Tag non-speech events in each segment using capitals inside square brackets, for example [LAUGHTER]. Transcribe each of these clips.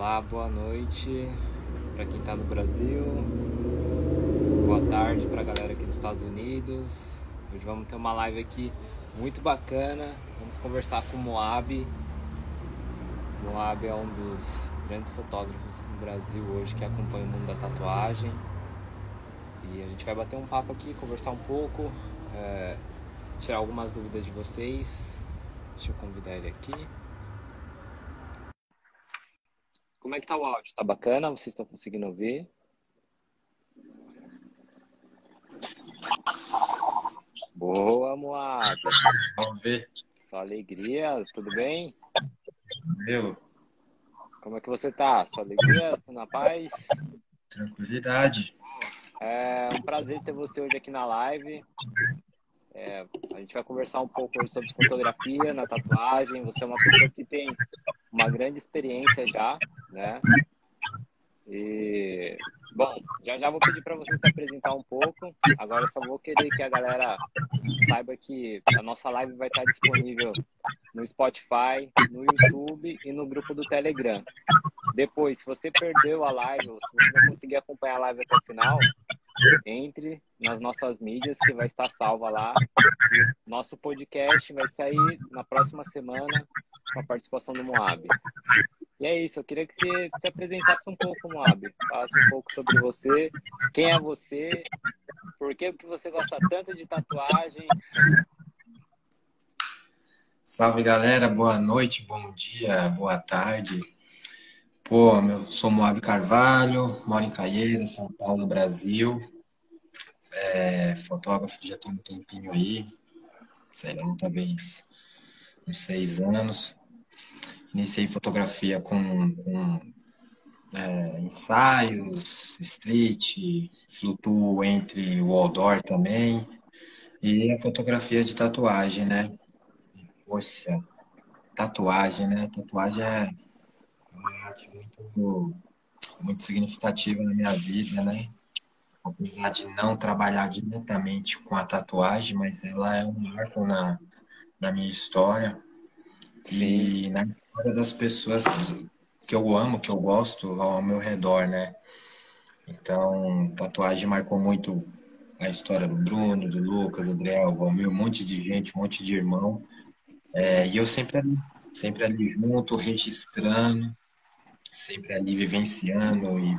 Olá, boa noite para quem está no Brasil. Boa tarde para a galera aqui dos Estados Unidos. Hoje vamos ter uma live aqui muito bacana. Vamos conversar com o Moab. Moab é um dos grandes fotógrafos do Brasil hoje que acompanha o mundo da tatuagem. E a gente vai bater um papo aqui, conversar um pouco, é, tirar algumas dúvidas de vocês. Deixa eu convidar ele aqui. Como é que tá o áudio? Tá bacana? Vocês estão conseguindo ouvir? Boa, Moab. Vamos ver. Só alegria, tudo bem? Meu, Como é que você tá? Só alegria, na paz? tranquilidade. É um prazer ter você hoje aqui na live. É, a gente vai conversar um pouco sobre fotografia na tatuagem. Você é uma pessoa que tem uma grande experiência já, né? E bom, já já vou pedir para você se apresentar um pouco. Agora só vou querer que a galera saiba que a nossa live vai estar disponível no Spotify, no YouTube e no grupo do Telegram. Depois, se você perdeu a live ou se você não conseguir acompanhar a live até o final, entre nas nossas mídias que vai estar salva lá. Nosso podcast vai sair na próxima semana com a participação do Moab. E é isso, eu queria que você se apresentasse um pouco, Moab. Falasse um pouco sobre você, quem é você, por que você gosta tanto de tatuagem. Salve galera, boa noite, bom dia, boa tarde. Pô, meu, sou Moab Carvalho, moro em Caieiras, São Paulo, Brasil. É, fotógrafo já tem um tempinho aí, sei lá, talvez uns seis anos. Iniciei fotografia com, com é, ensaios, street, flutuo entre o outdoor também, e a fotografia de tatuagem, né? Poxa, tatuagem, né? Tatuagem é uma arte muito, muito significativa na minha vida, né? Apesar de não trabalhar diretamente com a tatuagem, mas ela é um marco na, na minha história e na história das pessoas que eu amo, que eu gosto ao meu redor, né? Então, tatuagem marcou muito a história do Bruno, do Lucas, do Adriel, Valmir, um monte de gente, um monte de irmão. É, e eu sempre ali, sempre ali junto, registrando, sempre ali vivenciando e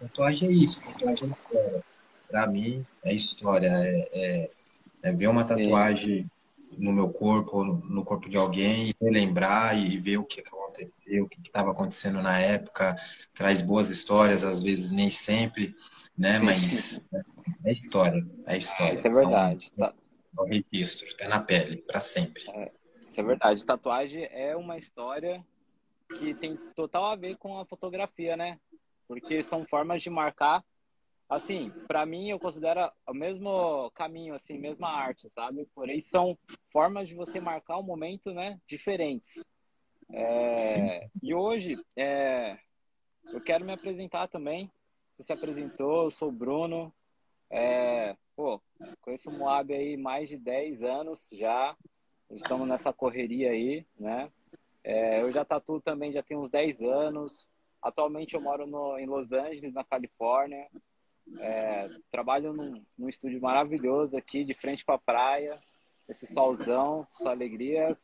Tatuagem é isso, tatuagem é história. Pra mim, é história, é, é, é ver uma Sim. tatuagem no meu corpo, no corpo de alguém, e relembrar e ver o que aconteceu, o que estava acontecendo na época, traz boas histórias, às vezes nem sempre, né? Mas é história, é história. Isso é verdade. Tá- É um registro, tá na pele, para sempre. Isso é verdade. Tatuagem é uma história que tem total a ver com a fotografia, né? Porque são formas de marcar. Assim, para mim, eu considero o mesmo caminho, assim, mesma arte, sabe? Porém, são formas de você marcar um momento, né? Diferentes. É, e hoje, é, eu quero me apresentar também. Você se apresentou, eu sou o Bruno. É, pô, conheço o Moab aí mais de 10 anos já. Estamos nessa correria aí, né? É, eu já tatuo também já tem uns 10 anos. Atualmente eu moro no, em Los Angeles, na Califórnia. É, trabalho num, num estúdio maravilhoso aqui, de frente para a praia. Esse solzão, só alegrias.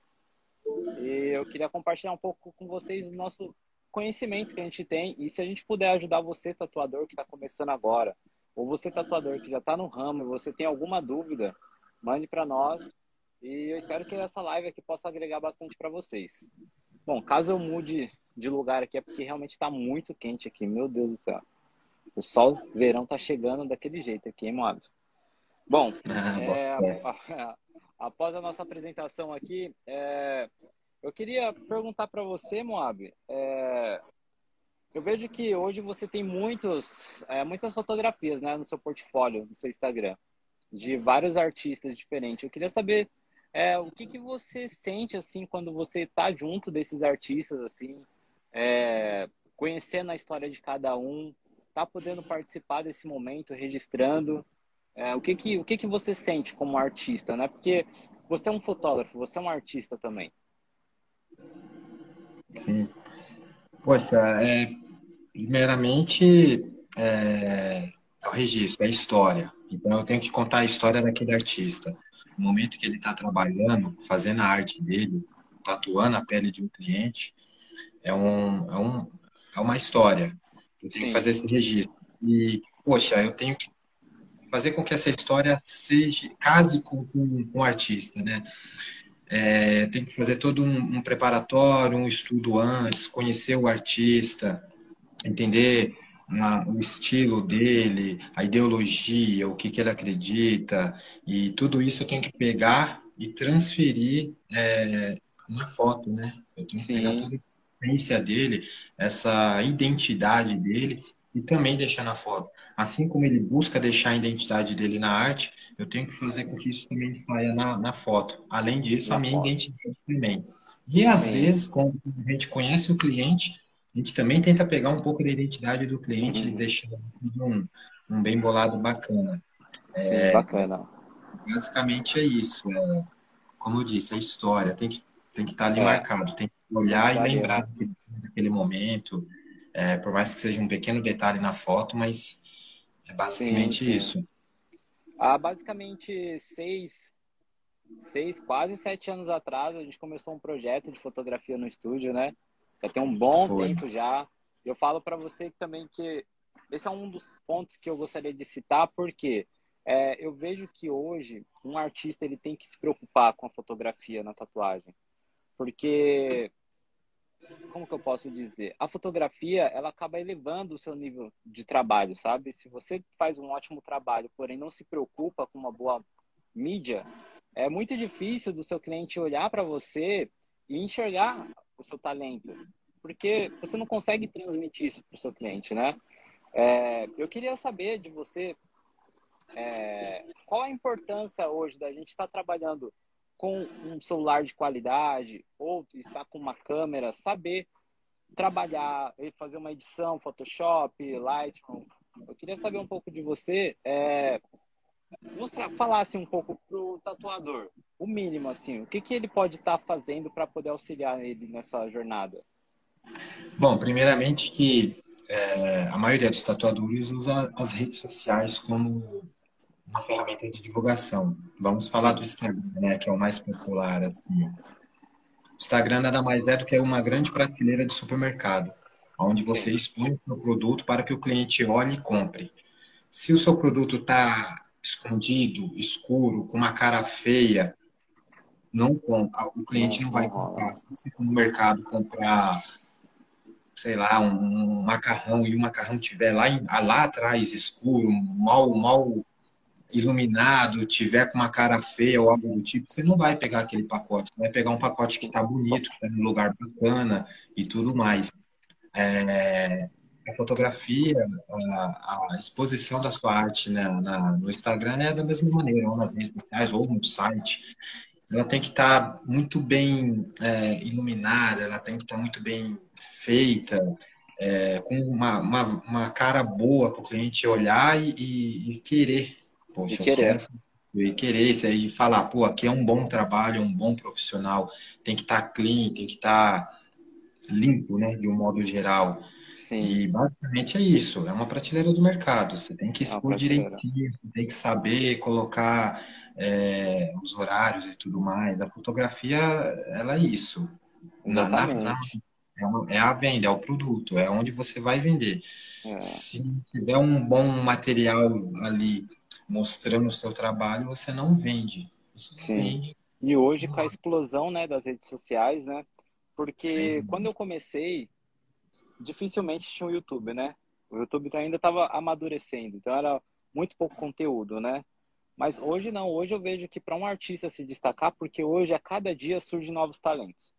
E eu queria compartilhar um pouco com vocês o nosso conhecimento que a gente tem. E se a gente puder ajudar você, tatuador, que está começando agora, ou você, tatuador, que já está no ramo você tem alguma dúvida, mande para nós. E eu espero que essa live aqui possa agregar bastante para vocês. Bom, caso eu mude de lugar aqui, é porque realmente está muito quente aqui. Meu Deus do céu. O sol, verão tá chegando daquele jeito aqui, hein, Moab? Bom, [LAUGHS] Ah, é, é. após a nossa apresentação aqui, é, eu queria perguntar para você, Moab. é, eu vejo que hoje você tem muitos, é, muitas fotografias né, no seu portfólio, no seu Instagram, de vários artistas diferentes. Eu queria saber é, o que, que você sente assim quando você está junto desses artistas, assim, é, conhecendo a história de cada um, tá podendo participar desse momento, registrando. É, o que que, o que que você sente como artista, né? Porque você é um fotógrafo, você é um artista também. Sim. Poxa, é, primeiramente é, é o registro, é a história. Então eu tenho que contar a história daquele artista. No momento que ele está trabalhando, fazendo a arte dele, tatuando a pele de um cliente, é, um, é, um, é uma história. Eu tenho Sim. que fazer esse registro. E, poxa, eu tenho que fazer com que essa história seja case com, com, com o artista, né? É, tem que fazer todo um, um, preparatório, um estudo antes, conhecer o artista, entender a, o estilo dele, a ideologia, o que, que ele acredita, e tudo isso eu tenho que pegar e transferir é, na foto, né? Eu tenho que Sim. pegar a essência dele, essa identidade dele, e também deixar na foto. Assim como ele busca deixar a identidade dele na arte, eu tenho que fazer com que isso também saia na, na foto. Além disso, na a minha foto. identidade também. E às Sim. vezes, quando a gente conhece o cliente, a gente também tenta pegar um pouco da identidade do cliente uhum. e deixar um, um bem bolado bacana. Sim, é, bacana. Basicamente é isso. É, como eu disse, a história tem que, tem que estar ali é. marcado, tem que olhar e lembrar daquele momento, é, por mais que seja um pequeno detalhe na foto, mas é basicamente sim, sim. isso. Há basicamente seis, seis, quase sete anos atrás, a gente começou um projeto de fotografia no estúdio, né? Já tem um bom Foi. tempo já. Eu falo para você também que esse é um dos pontos que eu gostaria de citar, porque é, eu vejo que hoje um artista ele tem que se preocupar com a fotografia na tatuagem, porque como que eu posso dizer? A fotografia, ela acaba elevando o seu nível de trabalho, sabe? Se você faz um ótimo trabalho, porém não se preocupa com uma boa mídia, é muito difícil do seu cliente olhar para você e enxergar o seu talento, porque você não consegue transmitir isso para o seu cliente, né? É, eu queria saber de você é, qual a importância hoje da gente estar tá trabalhando com um celular de qualidade ou está com uma câmera, saber trabalhar fazer uma edição, Photoshop, Lightroom. Eu queria saber um pouco de você, é, mostrar, falasse um pouco pro tatuador, o mínimo assim, o que, que ele pode estar tá fazendo para poder auxiliar ele nessa jornada. Bom, primeiramente que é, a maioria dos tatuadores usa as redes sociais como uma ferramenta de divulgação. Vamos falar do Instagram, né, que é o mais popular. Assim. O Instagram nada mais é do que uma grande prateleira de supermercado, onde você expõe o seu produto para que o cliente olhe e compre. Se o seu produto está escondido, escuro, com uma cara feia, não compra, o cliente não vai comprar. Se você no mercado comprar, sei lá, um, um macarrão e o macarrão tiver lá, lá atrás escuro, mal, mal iluminado, tiver com uma cara feia ou algo do tipo, você não vai pegar aquele pacote. Vai pegar um pacote que está bonito, que está em um lugar bacana e tudo mais. É, a fotografia, a, a, exposição da sua arte né, na, no Instagram é da mesma maneira, ou nas redes sociais, ou no site. Ela tem que estar tá muito bem é, iluminada, ela tem que estar tá muito bem feita, é, com uma, uma, uma, cara boa para o cliente olhar e, e, e querer Poxa, e querer. e querer isso aí, falar, pô, aqui é um bom trabalho, um bom profissional, tem que estar tá clean, tem que estar tá limpo, né, de um modo geral. Sim. E basicamente é isso, é uma prateleira do mercado. Você tem que é expor é direitinho, tem que saber colocar é, os horários e tudo mais. A fotografia, ela é isso. Na, na, na, é, é, a venda, é o produto, é onde você vai vender. É. Se tiver um bom material ali mostrando o seu trabalho, você não vende. Você Sim. Vende. E hoje com a explosão né, das redes sociais, né? Porque Sim. quando eu comecei, dificilmente tinha o um YouTube, né? O YouTube ainda estava amadurecendo, então era muito pouco conteúdo, né? Mas hoje não, hoje eu vejo que para um artista se destacar, porque hoje a cada dia surgem novos talentos.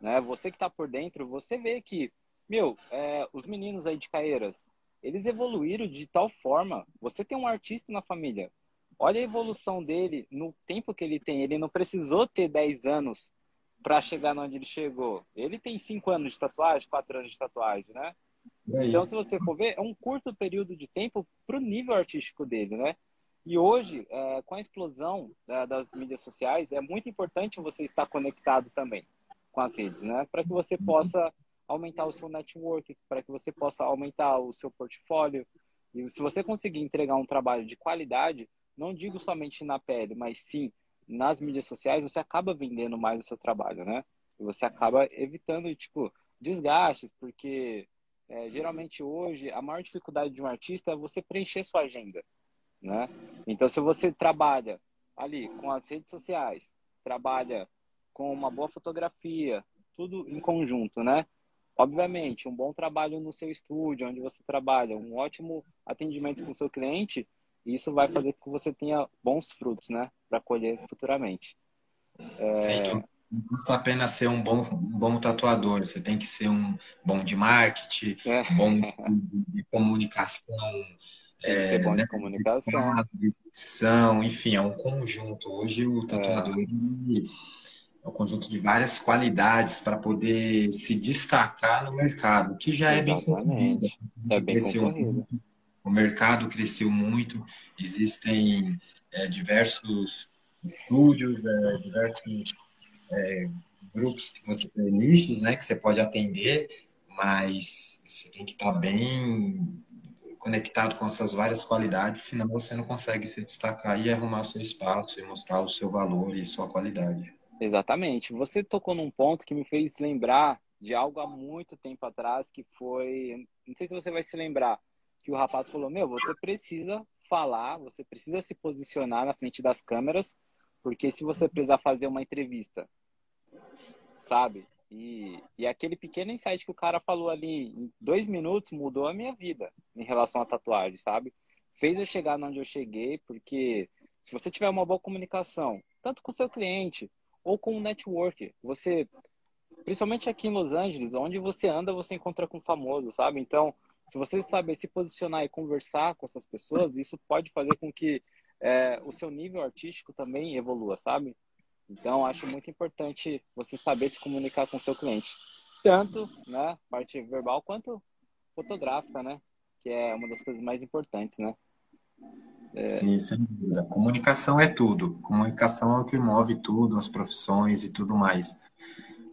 Né? Você que está por dentro, você vê que, meu, é, os meninos aí de Caeiras, eles evoluíram de tal forma. Você tem um artista na família. Olha a evolução dele no tempo que ele tem. Ele não precisou ter 10 anos para chegar onde ele chegou. Ele tem 5 anos de tatuagem, 4 anos de tatuagem, né? Então, se você for ver, é um curto período de tempo para o nível artístico dele, né? E hoje, é, com a explosão é, das mídias sociais, é muito importante você estar conectado também com as redes, né? Para que você possa aumentar o seu network, para que você possa aumentar o seu portfólio. E se você conseguir entregar um trabalho de qualidade, não digo somente na pele, mas sim nas mídias sociais, você acaba vendendo mais o seu trabalho, né? E você acaba evitando, tipo, desgastes, porque é, geralmente hoje a maior dificuldade de um artista é você preencher sua agenda, né? Então, se você trabalha ali com as redes sociais, trabalha com uma boa fotografia, tudo em conjunto, né? Obviamente, um bom trabalho no seu estúdio, onde você trabalha, um ótimo atendimento com o seu cliente, isso vai fazer com que você tenha bons frutos, né? Para colher futuramente. É... Sim, não basta apenas ser um bom, um bom tatuador, você tem que ser um bom de marketing, é. bom de comunicação. Tem que ser bom né? de comunicação. De enfim, é um conjunto. Hoje o tatuador é é um conjunto de várias qualidades para poder se destacar no mercado, que já Exatamente. é bem concorrido. É bem concorrido. O mercado cresceu muito, existem é, diversos estúdios, é, diversos é, grupos que você nichos, né, que você pode atender, mas você tem que estar bem conectado com essas várias qualidades, senão você não consegue se destacar e arrumar o seu espaço e mostrar o seu valor e sua qualidade. Exatamente. Você tocou num ponto que me fez lembrar de algo há muito tempo atrás, que foi. Não sei se você vai se lembrar, que o rapaz falou: Meu, você precisa falar, você precisa se posicionar na frente das câmeras, porque se você precisar fazer uma entrevista, sabe? E, e aquele pequeno insight que o cara falou ali em dois minutos mudou a minha vida em relação à tatuagem, sabe? Fez eu chegar onde eu cheguei, porque se você tiver uma boa comunicação, tanto com o seu cliente, ou com o network. Você, principalmente aqui em Los Angeles, onde você anda, você encontra com famoso, sabe? Então, se você saber se posicionar e conversar com essas pessoas, isso pode fazer com que é, o seu nível artístico também evolua, sabe? Então, acho muito importante você saber se comunicar com o seu cliente. Tanto, né, parte verbal, quanto fotográfica, né? Que é uma das coisas mais importantes, né? É... Sim, sem dúvida. Comunicação é tudo. Comunicação é o que move tudo, as profissões e tudo mais.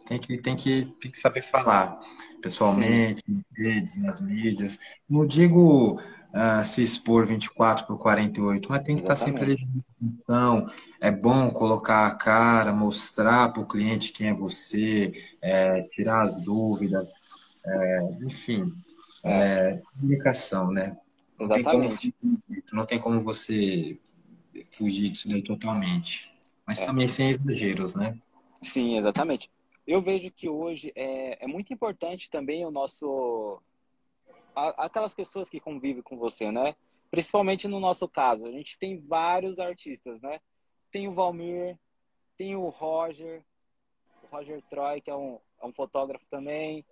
Tem que, tem que, tem que saber falar pessoalmente, Sim. em redes, nas mídias. Não digo uh, se expor 24 por 48, mas tem que Exatamente. estar sempre ali. Então, é bom colocar a cara, mostrar para o cliente quem é você, é, tirar as dúvidas, é, enfim, é, comunicação, né? Exatamente. Não tem, como, não tem como você fugir disso daí totalmente. Mas é. também sem exageros, né? Sim, exatamente. Eu vejo que hoje é, é muito importante também o nosso. Aquelas pessoas que convivem com você, né? Principalmente no nosso caso. A gente tem vários artistas, né? Tem o Valmir, tem o Roger, o Roger Troy, que é um, é um fotógrafo também.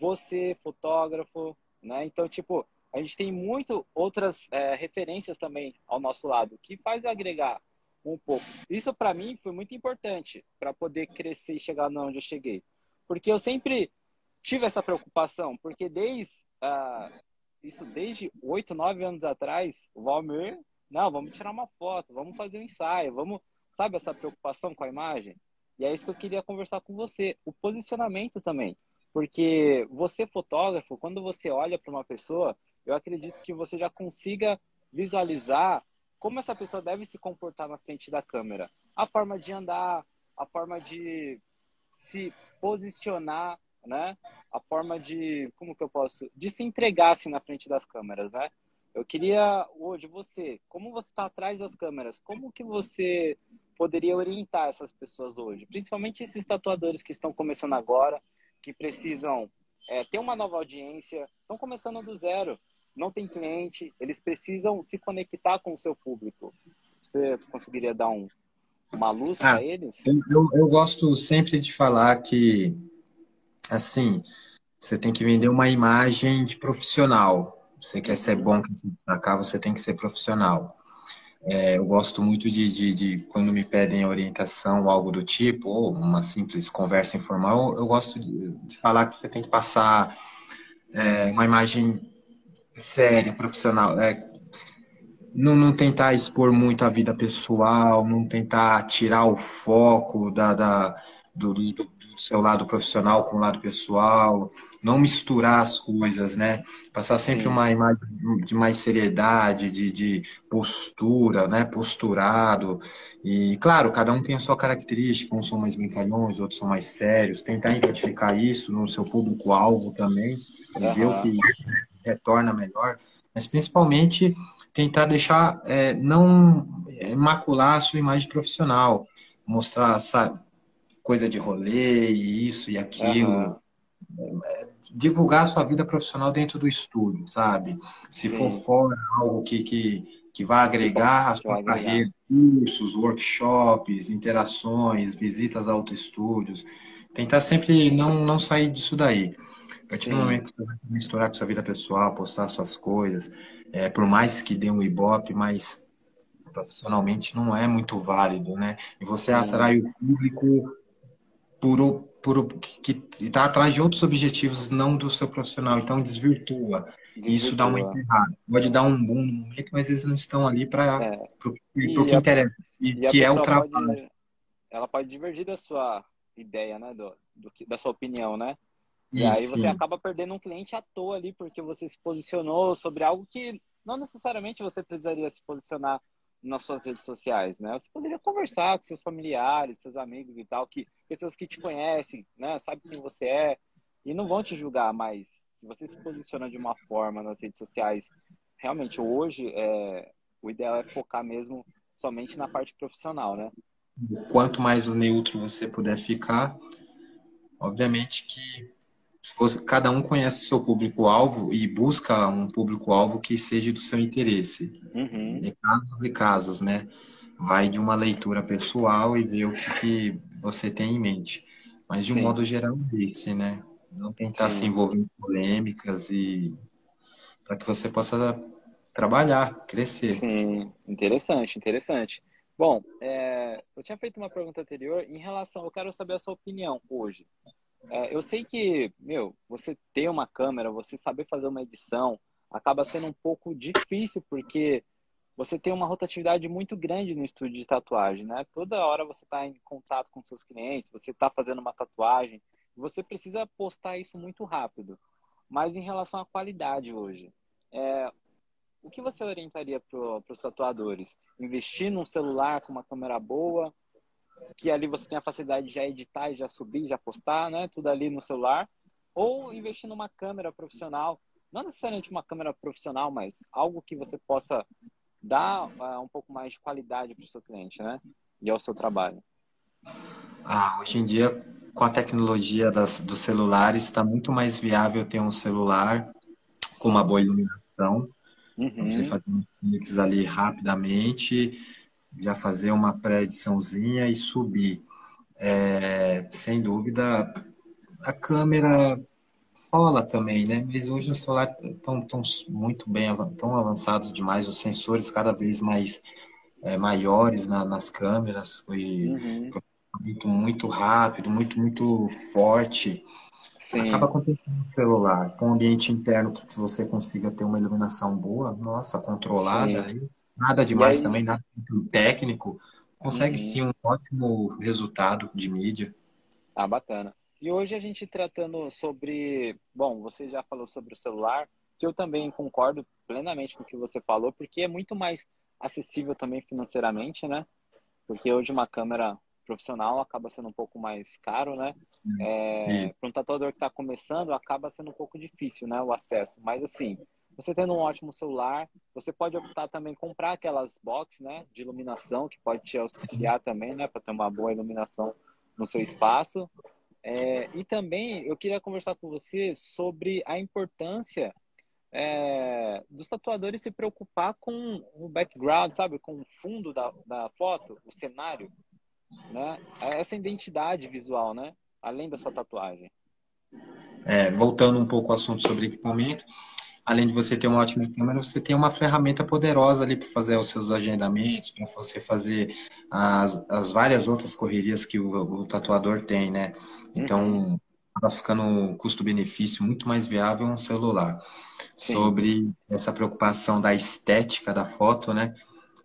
Você, fotógrafo, né? Então, tipo, a gente tem muito outras é, referências também ao nosso lado, que faz agregar um pouco. Isso para mim foi muito importante para poder crescer e chegar onde eu cheguei. Porque eu sempre tive essa preocupação, porque desde uh, isso desde oito, nove anos atrás, o Valmir, não, vamos tirar uma foto, vamos fazer um ensaio, vamos, sabe essa preocupação com a imagem? E é isso que eu queria conversar com você, o posicionamento também. Porque você fotógrafo, quando você olha para uma pessoa, eu acredito que você já consiga visualizar como essa pessoa deve se comportar na frente da câmera. A forma de andar, a forma de se posicionar, né? A forma de, como que eu posso, de se entregar assim na frente das câmeras, né? Eu queria hoje você, como você está atrás das câmeras, como que você poderia orientar essas pessoas hoje, principalmente esses tatuadores que estão começando agora, que precisam é, ter uma nova audiência, estão começando do zero não tem cliente, eles precisam se conectar com o seu público. Você conseguiria dar um, uma luz ah, para eles? Eu, eu gosto sempre de falar que, assim, você tem que vender uma imagem de profissional. Você quer ser bom, se destacar, você tem que ser profissional. É, eu gosto muito de, de, de, quando me pedem orientação ou algo do tipo, ou uma simples conversa informal, eu gosto de, de falar que você tem que passar é, uma imagem séria, profissional. É, não, não tentar expor muito a vida pessoal, não tentar tirar o foco da, da do, do, do, seu lado profissional com o lado pessoal, não misturar as coisas, né? Passar sempre Sim. uma imagem de mais seriedade, de, de postura, né? Posturado. E, claro, cada um tem a sua característica, uns são mais brincalhões, outros são mais sérios. Tentar identificar isso no seu público-alvo também, uhum. o que retorna melhor. Mas, principalmente, tentar deixar, é, não é, macular a sua imagem profissional, mostrar, sabe, coisa de rolê e isso e aquilo. Uhum. Divulgar a sua vida profissional dentro do estúdio, sabe? Se Sim. for fora algo que, que, que vai agregar a sua carreira, cursos, workshops, interações, visitas a outros estúdios. Tentar sempre não, não sair disso daí. A partir do momento que você vai misturar com sua vida pessoal, postar suas coisas, é, por mais que dê um ibope, mas profissionalmente não é muito válido, né? E você Sim. atrai o público por, por que está atrás de outros objetivos, não do seu profissional. Então desvirtua. E isso dá uma enterrada. Pode dar um boom no momento, mas eles não estão ali para é. o que interessa, e, e que é o trabalho. Pode, ela pode divergir da sua ideia, né? Do, do, da sua opinião, né? E aí você acaba perdendo um cliente à toa ali, porque você se posicionou sobre algo que não necessariamente você precisaria se posicionar nas suas redes sociais, né? Você poderia conversar com seus familiares, seus amigos e tal, que pessoas que te conhecem, né? Sabem quem você é e não vão te julgar, mas se você se posiciona de uma forma nas redes sociais, realmente hoje é, o ideal é focar mesmo somente na parte profissional, né? Quanto mais neutro você puder ficar, obviamente que cada um conhece o seu público-alvo e busca um público-alvo que seja do seu interesse. Uhum. De casos e casos, né? Vai de uma leitura pessoal e ver o que, que você tem em mente. Mas, de um Sim. modo geral, esse, né? Não tentar Sim. se envolver em polêmicas e para que você possa trabalhar, crescer. Sim, interessante, interessante. Bom, é, eu tinha feito uma pergunta anterior em relação, eu quero saber a sua opinião hoje. É, eu sei que, meu, você ter uma câmera, você saber fazer uma edição, acaba sendo um pouco difícil, porque você tem uma rotatividade muito grande no estúdio de tatuagem, né? Toda hora você está em contato com seus clientes, você está fazendo uma tatuagem, você precisa postar isso muito rápido. Mas em relação à qualidade hoje, é, o que você orientaria para os tatuadores? Investir num celular com uma câmera boa que ali você tem a facilidade de já editar já subir, já postar, né? Tudo ali no celular. Ou investir numa câmera profissional, não necessariamente uma câmera profissional, mas algo que você possa dar uh, um pouco mais de qualidade para o seu cliente, né? E ao seu trabalho. Ah, hoje em dia, com a tecnologia das, dos celulares, está muito mais viável ter um celular com uma boa iluminação. Uhum. Você fazer um mix ali rapidamente já fazer uma pré-ediçãozinha e subir. É, sem dúvida, a câmera rola também, né? Mas hoje os celulares estão tão muito bem, tão avançados demais, os sensores cada vez mais é, maiores na, nas câmeras, e uhum. muito, muito rápido, muito, muito forte. Sim. Acaba acontecendo no celular, com um ambiente interno que se você consiga ter uma iluminação boa, nossa, controlada, aí, Nada demais aí... também, nada técnico. Consegue uhum. sim um ótimo resultado de mídia. Ah, bacana. E hoje a gente tratando sobre. Bom, você já falou sobre o celular, que eu também concordo plenamente com o que você falou, porque é muito mais acessível também financeiramente, né? Porque hoje uma câmera profissional acaba sendo um pouco mais caro, né? É, Para um tatuador que está começando, acaba sendo um pouco difícil, né? O acesso. Mas assim, você tendo um ótimo celular, você pode optar também comprar aquelas boxes, né, de iluminação que pode te auxiliar também, né, para ter uma boa iluminação no seu espaço. É, e também eu queria conversar com você sobre a importância é, dos tatuadores se preocupar com o background, sabe, com o fundo da, da foto, o cenário, né, essa identidade visual, né, além da sua tatuagem. É, voltando um pouco ao assunto sobre equipamento, além de você ter uma ótima câmera, você tem uma ferramenta poderosa ali para fazer os seus agendamentos, para você fazer as, as várias outras correrias que o, o tatuador tem, né? Então, está ficando um custo-benefício muito mais viável um celular. Sim. Sobre essa preocupação da estética da foto, né?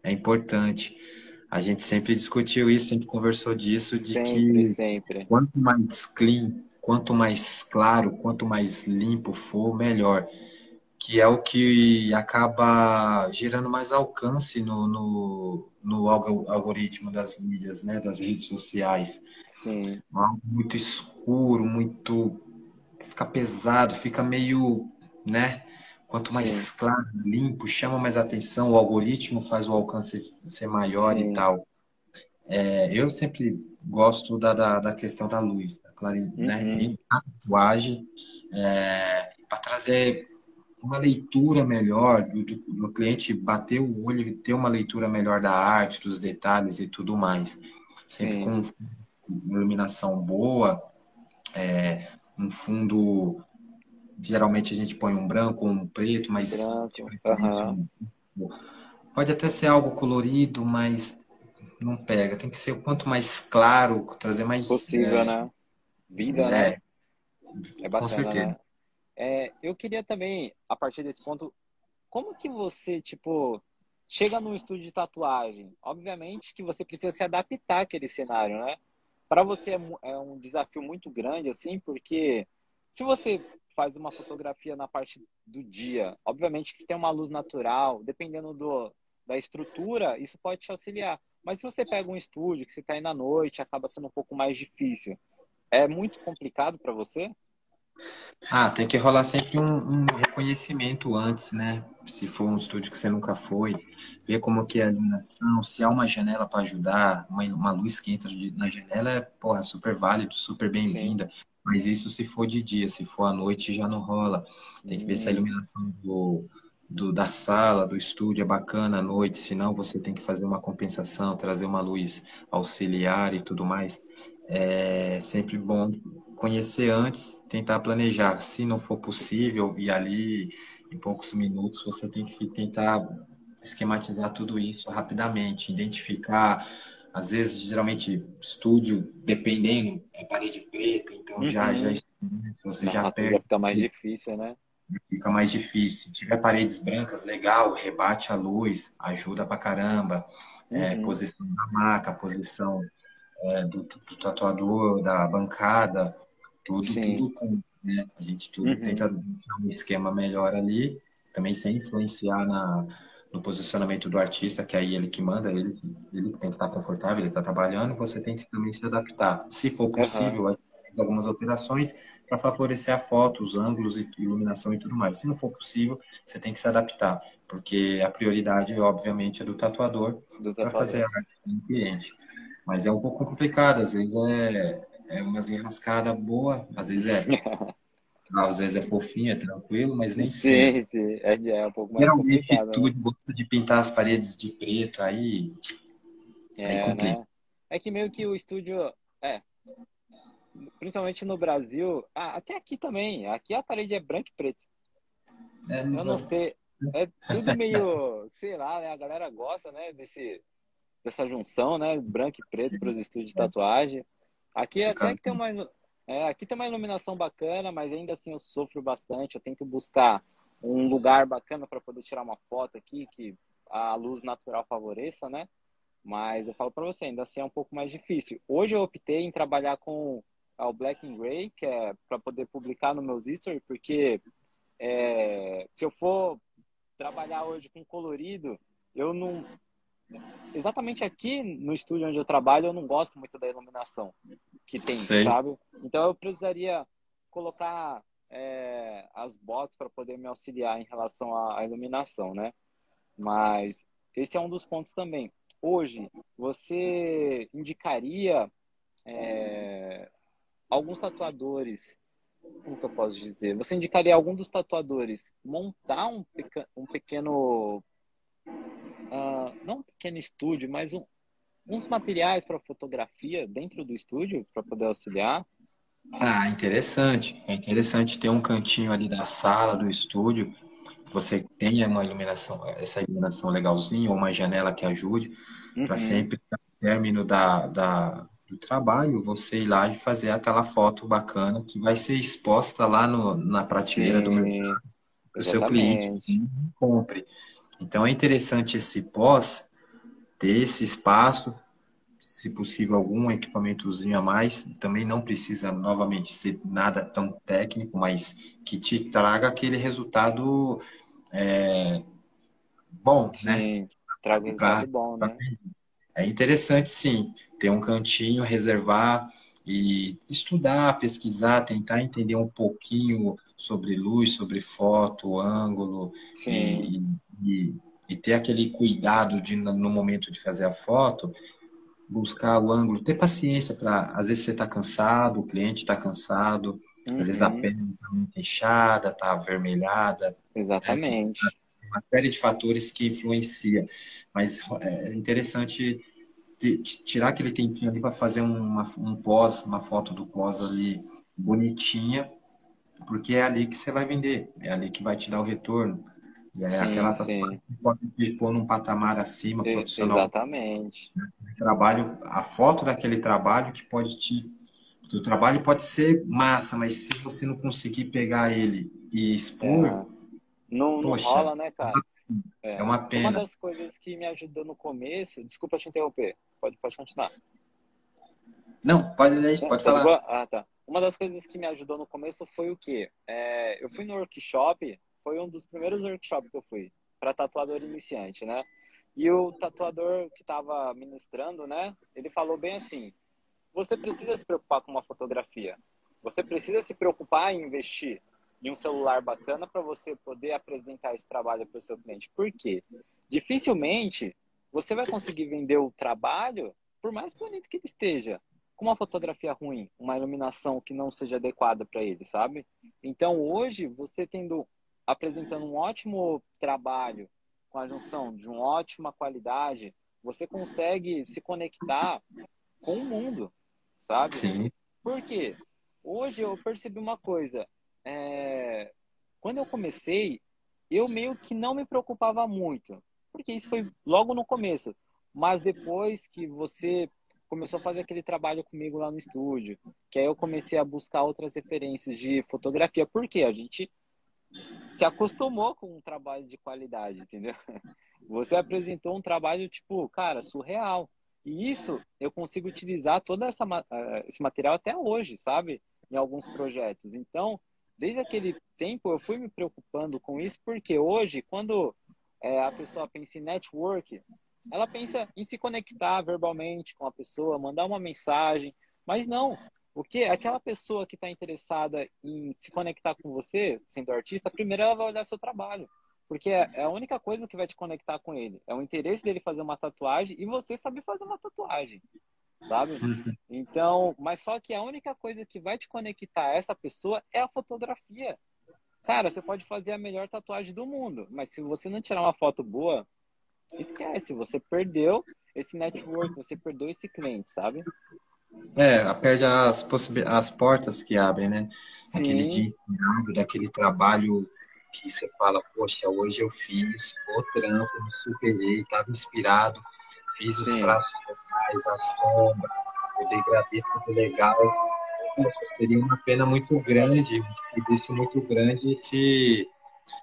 É importante. a gente sempre discutiu isso, sempre conversou disso, de Sempre, que sempre. quanto mais clean, quanto mais claro, quanto mais limpo for, melhor. Que é o que acaba gerando mais alcance no, no, no algo- algoritmo das mídias, né, das redes sociais. Sim, Algo muito escuro, muito. Fica pesado, fica meio, né? Quanto sim, mais claro, limpo, chama mais atenção, o algoritmo faz o alcance ser maior e sim. tal. É, eu sempre gosto da, da, da questão da luz, da clari- né? Uhum, E a tatuagem, para trazer uma leitura melhor, do, do, cliente bater o olho e ter uma leitura melhor da arte, dos detalhes e tudo mais. Sempre sim. com uma iluminação boa, um fundo. Geralmente a gente põe um branco ou um preto, mas Branco. Pode até ser algo colorido, mas não pega. Tem que ser o quanto mais claro, trazer mais. Possível, né? Vida, né? É, É com bacana, certeza. né? É, eu queria também, a partir desse ponto, como que você, tipo, chega num estúdio de tatuagem? Obviamente que você precisa se adaptar àquele cenário, né? Para você é, é um desafio muito grande, assim, porque se você faz uma fotografia na parte do dia, obviamente que tem uma luz natural, dependendo do, da estrutura, isso pode te auxiliar. Mas se você pega um estúdio que você está aí na noite, acaba sendo um pouco mais difícil. É muito complicado para você? Ah, tem que rolar sempre um, um reconhecimento antes, né? Se for um estúdio que você nunca foi, ver como que é a iluminação, se há uma janela para ajudar, uma, uma luz que entra de- na janela é, porra, super válido, super bem-vinda. Mas isso se for de dia, se for à noite já não rola. Tem que ver se a Hum, iluminação do, do- da sala, do estúdio é bacana à noite, senão você tem que fazer uma compensação, trazer uma luz auxiliar e tudo mais. É sempre bom conhecer antes, tentar planejar. Se não for possível, e ali em poucos minutos você tem que tentar esquematizar tudo isso rapidamente, identificar. Às vezes, geralmente, estúdio, dependendo, é parede preta, então já, já uhum. você já Nossa, já perde, fica mais difícil, né? fica mais difícil. Se tiver paredes brancas, legal, rebate a luz, ajuda pra caramba. É, Uhum, posição da maca, posição é, do, do tatuador, da bancada, tudo, sim, tudo com, né? A gente tudo tenta uhum, deixar um esquema melhor ali, também sem influenciar na, no posicionamento do artista, que é aí ele que manda, ele, ele tem que estar confortável, ele está trabalhando, você tem que também se adaptar. Se for possível, a gente faz algumas alterações para favorecer a foto, os ângulos, iluminação e tudo mais. Se não for possível, você tem que se adaptar, porque a prioridade, obviamente, é do tatuador do para fazer tatuador. a arte do cliente. Mas é um pouco complicado, às vezes é, é umas enrascadas boa, às vezes é, [LAUGHS] às vezes é fofinho, é tranquilo, mas nem sempre. Sim, sim, é, é um pouco mais Geralmente complicado, tu né? gosta de pintar as paredes de preto, aí, aí É, complica. né? É que meio que o estúdio, é, principalmente no Brasil, ah, até aqui também, aqui a parede é branca e preta. É, Eu não sei, é tudo meio, sei lá, né? A galera gosta, né, desse, dessa junção, né, branco e preto para os estúdios de tatuagem. Aqui esse até caso, que tem uma, é, aqui tem uma iluminação bacana, mas ainda assim eu sofro bastante. Eu tento buscar um lugar bacana para poder tirar uma foto aqui que a luz natural favoreça, né? Mas eu falo para você, ainda assim é um pouco mais difícil. Hoje eu optei em trabalhar com o Black and Gray, que é para poder publicar no meus stories, porque é, se eu for trabalhar hoje com colorido, eu não exatamente aqui no estúdio onde eu trabalho, eu não gosto muito da iluminação que tem, sei. sabe? Então eu precisaria colocar é, as botas para poder me auxiliar em relação à, à iluminação, né? Mas esse é um dos pontos também. Hoje, você indicaria é, alguns tatuadores, como que eu posso dizer? Você indicaria algum dos tatuadores montar um, peca- um pequeno, ah, não um pequeno estúdio, mas um, uns materiais para fotografia dentro do estúdio para poder auxiliar? Ah, interessante. É interessante ter um cantinho ali da sala, do estúdio, que você tenha uma iluminação, essa iluminação legalzinha, ou uma janela que ajude, para Uhum. sempre, ao término da, da, do trabalho, você ir lá e fazer aquela foto bacana que vai ser exposta lá no, na prateleira do mercado Sim, para o seu cliente compre. Então é interessante esse pós, ter esse espaço, se possível algum equipamentozinho a mais, também não precisa novamente ser nada tão técnico, mas que te traga aquele resultado é, bom, né? Sim, né? Traga um resultado bom, né? É interessante, sim, ter um cantinho, reservar e estudar, pesquisar, tentar entender um pouquinho sobre luz, sobre foto, ângulo e, e, e, ter aquele cuidado de no momento de fazer a foto buscar o ângulo, ter paciência para às vezes você está cansado, o cliente está cansado, uhum. às vezes a uhum. pele está muito inchada, está avermelhada. Exatamente. Né? Uma série de fatores que influencia, mas é interessante tirar aquele tempinho ali para fazer uma, um pós, uma foto do pós ali bonitinha, porque é ali que você vai vender, é ali que vai te dar o retorno. E é sim, aquela sim. pode te pôr num patamar acima profissional. Exatamente. Trabalho, a foto daquele trabalho que pode te. O trabalho pode ser massa, mas se você não conseguir pegar ele e expor. É. Não, poxa, não rola, né, cara? É, é uma pena. Uma das coisas que me ajudou no começo. Desculpa te interromper. Pode, pode continuar. Não, pode, pode falar. Ah, tá. Uma das coisas que me ajudou no começo foi o quê? É, eu fui no workshop foi um dos primeiros workshops que eu fui para tatuador iniciante, né? E o tatuador que estava ministrando, né? Ele falou bem assim: você precisa se preocupar com uma fotografia. Você precisa se preocupar em investir em um celular bacana para você poder apresentar esse trabalho para o seu cliente. Por quê? Dificilmente você vai conseguir vender o trabalho, por mais bonito que ele esteja, com uma fotografia ruim, uma iluminação que não seja adequada para ele, sabe? Então hoje, você tendo apresentando um ótimo trabalho com a junção de uma ótima qualidade, você consegue se conectar com o mundo, sabe? Sim. Por quê? Hoje eu percebi uma coisa. É... Quando eu comecei, eu meio que não me preocupava muito, porque isso foi logo no começo. Mas depois que você começou a fazer aquele trabalho comigo lá no estúdio, que aí eu comecei a buscar outras referências de fotografia, porque a gente se acostumou com um trabalho de qualidade, entendeu? [LAUGHS] Você apresentou um trabalho, tipo, cara, surreal. E isso eu consigo utilizar todo essa, eh, esse material até hoje, sabe? Em alguns projetos. Então, desde aquele tempo eu fui me preocupando com isso, porque hoje, quando é, a pessoa pensa em network, ela pensa em se conectar verbalmente com a pessoa, mandar uma mensagem, mas não, porque aquela pessoa que está interessada em se conectar com você, sendo artista, primeiro ela vai olhar seu trabalho. Porque é, é a única coisa que vai te conectar com ele. É o interesse dele fazer uma tatuagem e você saber fazer uma tatuagem. Sabe? Uhum. Então, mas só que a única coisa que vai te conectar a essa pessoa é a fotografia. Cara, você pode fazer a melhor tatuagem do mundo, mas se você não tirar uma foto boa, esquece, você perdeu esse network, você perdeu esse cliente, sabe? É, perde as, as portas que abrem, né? Sim. Aquele dia daquele trabalho que você fala, poxa, hoje eu fiz o trampo, me superei, estava inspirado, fiz Sim. os traços mais, a sombra, o degradê tudo legal. Poxa, seria uma pena muito grande, um serviço muito grande se,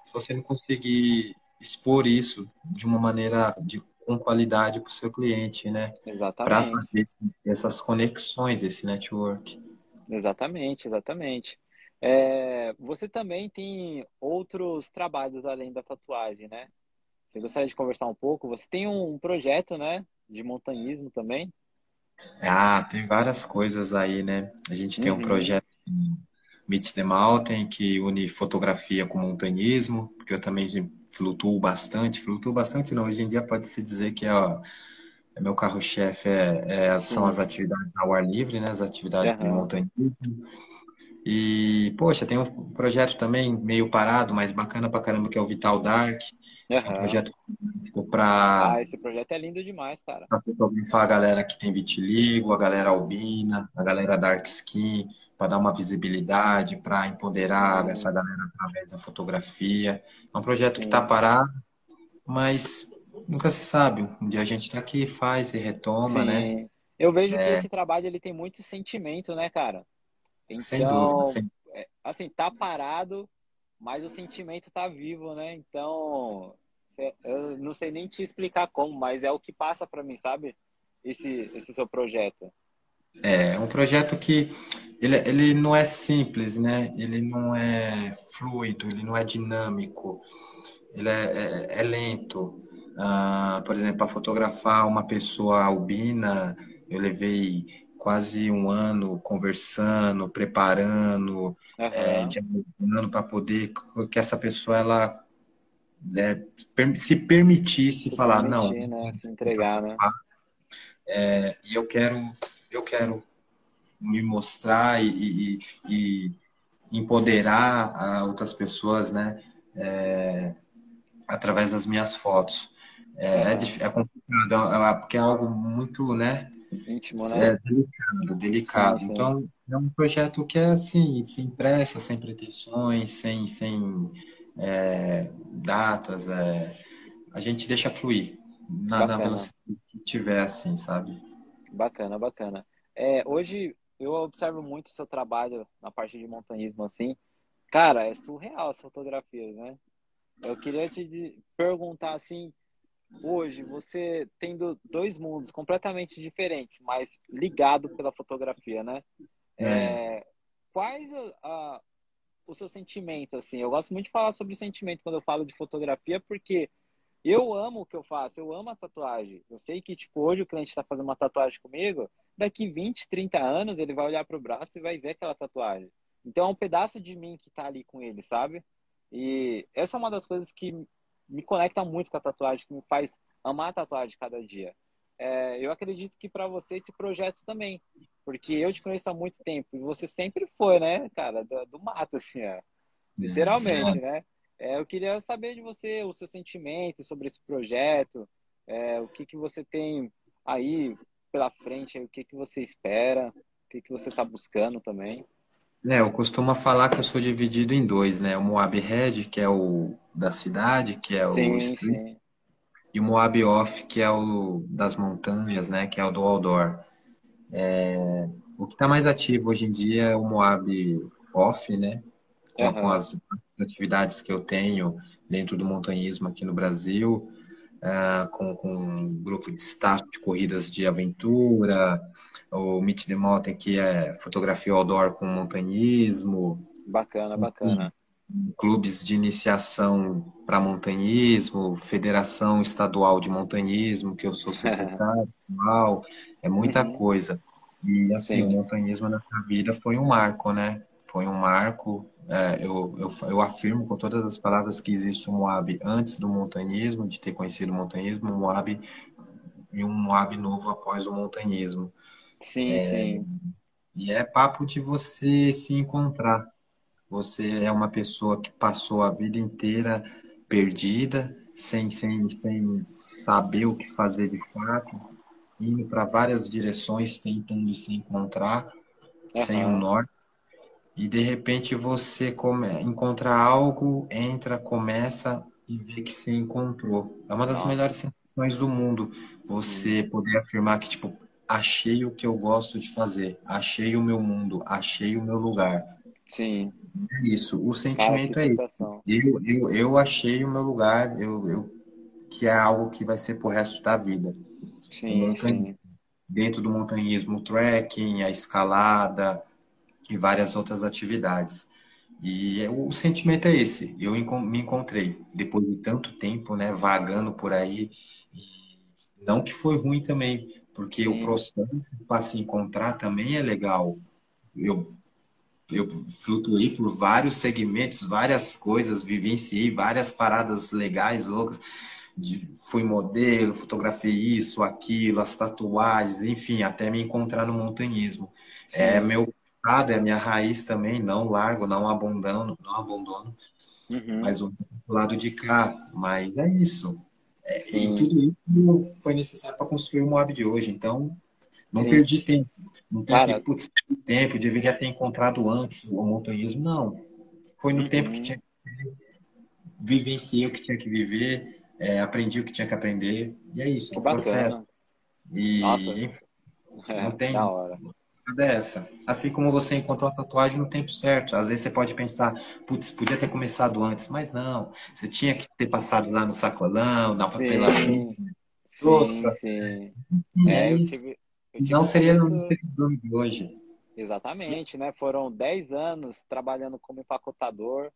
se você não conseguir expor isso de uma maneira de com qualidade para o seu cliente, né? Exatamente. Para fazer essas conexões, esse network. Exatamente, exatamente. É, você também tem outros trabalhos além da tatuagem, né? Você gostaria de conversar um pouco? Você tem um projeto, né? De montanhismo também? Ah, tem várias coisas aí, né? A gente tem uhum. um projeto Meet the Mountain que une fotografia com montanhismo, porque eu também flutuo bastante, flutuo bastante não, hoje em dia pode se dizer que ó, é meu carro-chefe é, é, são as atividades ao ar livre, né, as atividades uhum. de montanhismo. E, poxa, tem um projeto também meio parado, mas bacana pra caramba, que é o Vital Dark. Uhum. Um projeto para. Ah, esse projeto é lindo demais, cara. Para fotografar a galera que tem vitiligo, a galera albina, a galera dark skin, para dar uma visibilidade, para empoderar essa galera através da fotografia. É um projeto Sim. que está parado, mas nunca se sabe. Um dia a gente está aqui, faz e retoma, né? Sim. né? Eu vejo é... que esse trabalho ele tem muito sentimento, né, cara? Então, sem dúvida, sem... É, assim, tá parado, mas o sentimento tá vivo, né? Então, eu não sei nem te explicar como, mas é o que passa para mim, sabe? Esse, esse seu projeto. É, um projeto que ele, ele não é simples, né? Ele não é fluido, ele não é dinâmico, ele é, é, é lento. Ah, por exemplo, para fotografar uma pessoa albina, eu levei quase um ano conversando, preparando, uhum. é, dialogando para poder que essa pessoa ela é, se permitisse se falar permitir, não, né? se entregar, né? É, e eu quero eu quero me mostrar e, e, e empoderar outras pessoas, né? É, através das minhas fotos. É, é, é complicado, é, é, porque é algo muito, né? Íntimo, né? É delicado, delicado. Sim, sim. Então, é um projeto que é assim, sem pressa, sem pretensões, sem, sem é, datas. É, a gente deixa fluir na, na velocidade que tiver, assim, sabe? Bacana, bacana. É, hoje eu observo muito o seu trabalho na parte de montanhismo, assim. Cara, é surreal as fotografias, né? Eu queria te perguntar, assim, hoje, você tendo dois mundos completamente diferentes, mas ligado pela fotografia, né? É. É, quais a, a, o seu sentimento, assim? Eu gosto muito de falar sobre sentimento quando eu falo de fotografia, porque eu amo o que eu faço, eu amo a tatuagem. Eu sei que, tipo, hoje o cliente está fazendo uma tatuagem comigo, daqui 20, 30 anos ele vai olhar para o braço e vai ver aquela tatuagem. Então é um pedaço de mim que está ali com ele, sabe? E essa é uma das coisas que me conecta muito com a tatuagem, que me faz amar a tatuagem cada dia. É, eu acredito que para você esse projeto também, porque eu te conheço há muito tempo e você sempre foi, né, cara, do, do mato, assim, ó, literalmente, né? É, eu queria saber de você o seu sentimento sobre esse projeto, é, o que, que você tem aí pela frente, o que, que você espera, o que, que você está buscando também. É, eu costumo falar que eu sou dividido em dois, né? O Moab Red, que é o da cidade, que é sim, o street, sim. e o Moab Off, que é o das montanhas, né? Que é o do outdoor. É, o que está mais ativo hoje em dia é o Moab Off, né? Com, uhum. com as atividades que eu tenho dentro do montanhismo aqui no Brasil, uh, com, com um grupo de staff de corridas de aventura, o Meet the Mountain, que é fotografia outdoor com montanhismo. Bacana, bacana. Clubes de iniciação para montanhismo, Federação Estadual de Montanhismo, que eu sou [LAUGHS] secretário, é muita uhum. coisa. E assim, Sim. o montanhismo na minha vida foi um marco, né? Foi um marco é, eu, eu, eu, afirmo com todas as palavras que existe um Moab antes do montanhismo, de ter conhecido o montanhismo, um Moab e um Moab novo após o montanhismo. Sim, é, sim. E é papo de você se encontrar. Você é uma pessoa que passou a vida inteira perdida, sem, sem, sem saber o que fazer de fato, indo para várias direções, tentando se encontrar, uhum. sem um norte e de repente você come, encontra algo, entra, começa e vê que se encontrou. É uma das Nossa. melhores sensações do mundo. Você Sim. poder afirmar que, tipo, achei o que eu gosto de fazer, achei o meu mundo, achei o meu lugar. Sim. É isso. O sentimento é isso. Eu, eu, eu achei o meu lugar, eu, eu, que é algo que vai ser pro resto da vida. Sim, sim. Dentro do montanhismo, o trekking, a escalada, e várias outras atividades. E o sentimento é esse. Eu me encontrei depois de tanto tempo, né, vagando por aí. não que foi ruim também, porque Sim. o processo para se encontrar também é legal. Eu eu flutuei por vários segmentos, várias coisas, vivenciei várias paradas legais, loucas. De, fui modelo, fotografei isso, aquilo, as tatuagens, enfim, até me encontrar no montanhismo. É Sim. É meu é a minha raiz também, não largo, não abandono, não abandono, uhum. mas o lado de cá. Mas é isso. É, e tudo isso foi necessário para construir o Moab de hoje. Então, não Sim. perdi tempo. Não tem Cara... que, putz, tempo, deveria ter encontrado antes o montanhismo. Não. Foi no uhum. tempo que tinha que vivenciei o que tinha que viver, é, aprendi o que tinha que aprender. E é isso. É bacana. E. Enfim, não é, tem. Da hora dessa. Assim como você encontrou a tatuagem no tempo certo. Às vezes você pode pensar, putz, podia ter começado antes, mas não. Você tinha que ter passado lá no sacolão, na papelaria. Sim, sim. É, eu tive, eu tive não seria no de hoje. Exatamente, né? Foram 10 anos trabalhando como empacotador,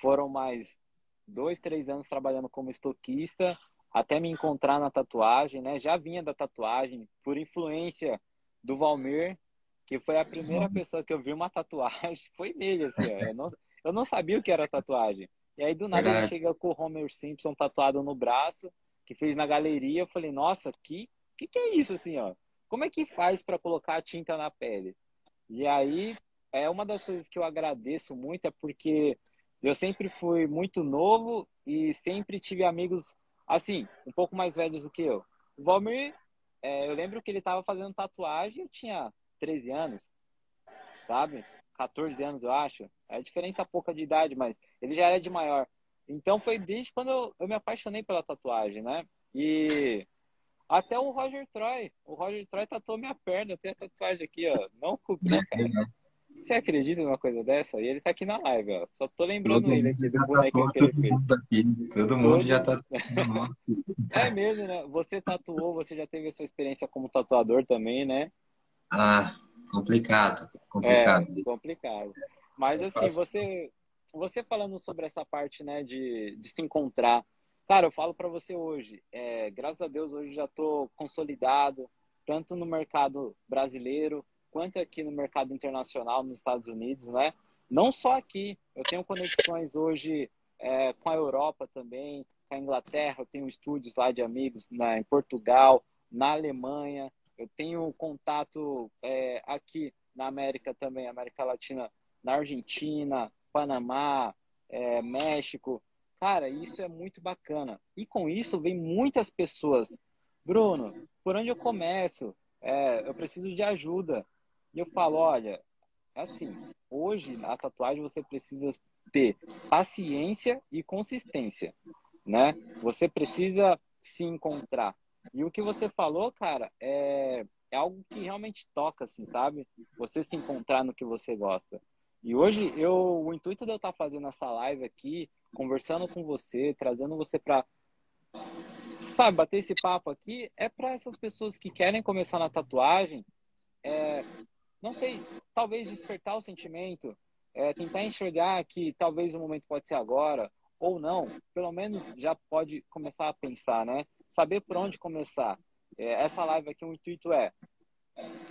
foram mais dois, três anos trabalhando como estoquista, até me encontrar na tatuagem, né? Já vinha da tatuagem por influência do Valmir, que foi a primeira pessoa que eu vi uma tatuagem, [LAUGHS] foi nele, assim, ó. Eu não, eu não sabia o que era tatuagem. E aí, do nada, Verdade. ele chega com o Homer Simpson tatuado no braço, que fez na galeria. Eu falei, nossa, que, que que é isso, assim, ó? Como é que faz para colocar a tinta na pele? E aí, é uma das coisas que eu agradeço muito, é porque eu sempre fui muito novo e sempre tive amigos, assim, um pouco mais velhos do que eu. O Valmir, é, eu lembro que ele estava fazendo tatuagem, eu tinha 13 anos, sabe? 14 anos, eu acho. É diferença pouca de idade, mas ele já era de maior. Então foi desde quando eu, eu me apaixonei pela tatuagem, né? E até o Roger Troy. O Roger Troy tatuou minha perna, tem a tatuagem aqui, ó. Não cobriu, cara. Você acredita numa coisa dessa? E ele tá aqui na live, ó. Só tô lembrando todo ele aqui do bonequinho que ele fez. Aqui. Todo mundo todo... já tá. [LAUGHS] é mesmo, né? Você tatuou, você já teve a sua experiência como tatuador também, né? Ah, complicado. Complicado. É, complicado. Mas assim, você, você falando sobre essa parte, né, de, de se encontrar Cara, eu falo para você hoje, é, graças a Deus hoje já estou consolidado, tanto no mercado brasileiro, quanto aqui no mercado internacional nos Estados Unidos, né? Não só aqui, eu tenho conexões hoje é, com a Europa também, com a Inglaterra, eu tenho estúdios lá de amigos na, em Portugal, na Alemanha, eu tenho contato é, aqui na América também, América Latina, na Argentina, Panamá, é, México. Cara, isso é muito bacana. E com isso vem muitas pessoas. Bruno, por onde eu começo? É, eu preciso de ajuda. E eu falo, olha, assim, hoje a tatuagem você precisa ter paciência e consistência, né? Você precisa se encontrar. E o que você falou, cara, é, é algo que realmente toca, assim, sabe? Você se encontrar no que você gosta. E hoje eu, o intuito de eu estar fazendo essa live aqui conversando com você, trazendo você para sabe, bater esse papo aqui é para essas pessoas que querem começar na tatuagem, é, não sei, talvez despertar o sentimento, é, tentar enxergar que talvez o momento pode ser agora ou não, pelo menos já pode começar a pensar, né? Saber por onde começar. É, essa live aqui, o intuito é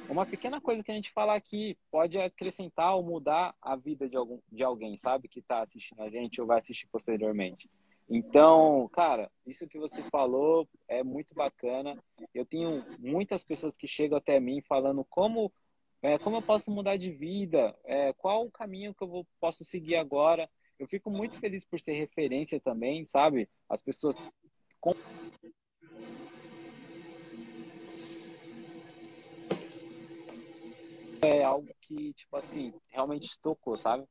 uma pequena coisa que a gente falar aqui pode acrescentar ou mudar a vida de, algum, de alguém, sabe? Que está assistindo a gente ou vai assistir posteriormente. Então, cara, isso que você falou é muito bacana. Eu tenho muitas pessoas que chegam até mim falando como, é, como eu posso mudar de vida, é, qual o caminho que eu vou, posso seguir agora. Eu fico muito feliz por ser referência também, sabe? As pessoas é algo que, tipo assim, realmente tocou, sabe?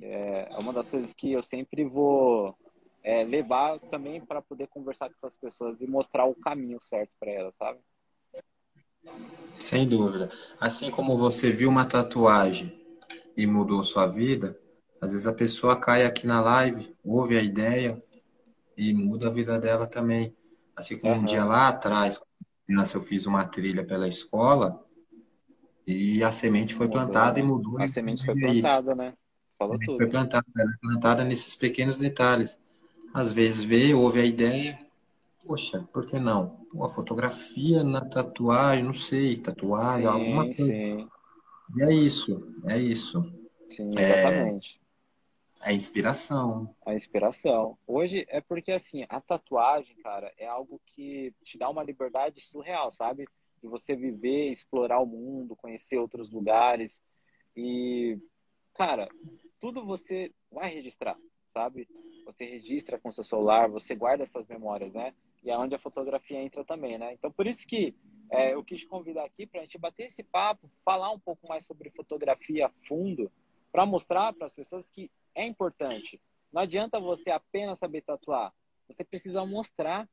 É, é uma das coisas que eu sempre vou é, levar também para poder conversar com essas pessoas e mostrar o caminho certo para elas, sabe? Sem dúvida. Assim como você viu uma tatuagem e mudou sua vida, às vezes a pessoa cai aqui na live, ouve a ideia e muda a vida dela também. Assim como uhum. um dia lá atrás, quando eu fiz uma trilha pela escola, e a semente foi mudou, plantada e mudou. A semente foi plantada, né? Falou tudo. Foi plantada, plantada nesses pequenos detalhes. Às vezes vê, ouve a ideia, poxa, por que não? Pô, a fotografia na tatuagem, não sei, tatuagem, sim, alguma coisa. Sim. E é isso, é isso. Sim, exatamente. É a inspiração. A inspiração. Hoje é porque, assim, a tatuagem, cara, é algo que te dá uma liberdade surreal, sabe? De você viver, explorar o mundo, conhecer outros lugares. E, cara, tudo você vai registrar, sabe? Você registra com seu celular, você guarda essas memórias, né? E é onde a fotografia entra também, né? Então, por isso que é, eu quis convidar aqui para a gente bater esse papo, falar um pouco mais sobre fotografia a fundo, para mostrar para as pessoas que é importante. Não adianta você apenas saber tatuar, você precisa mostrar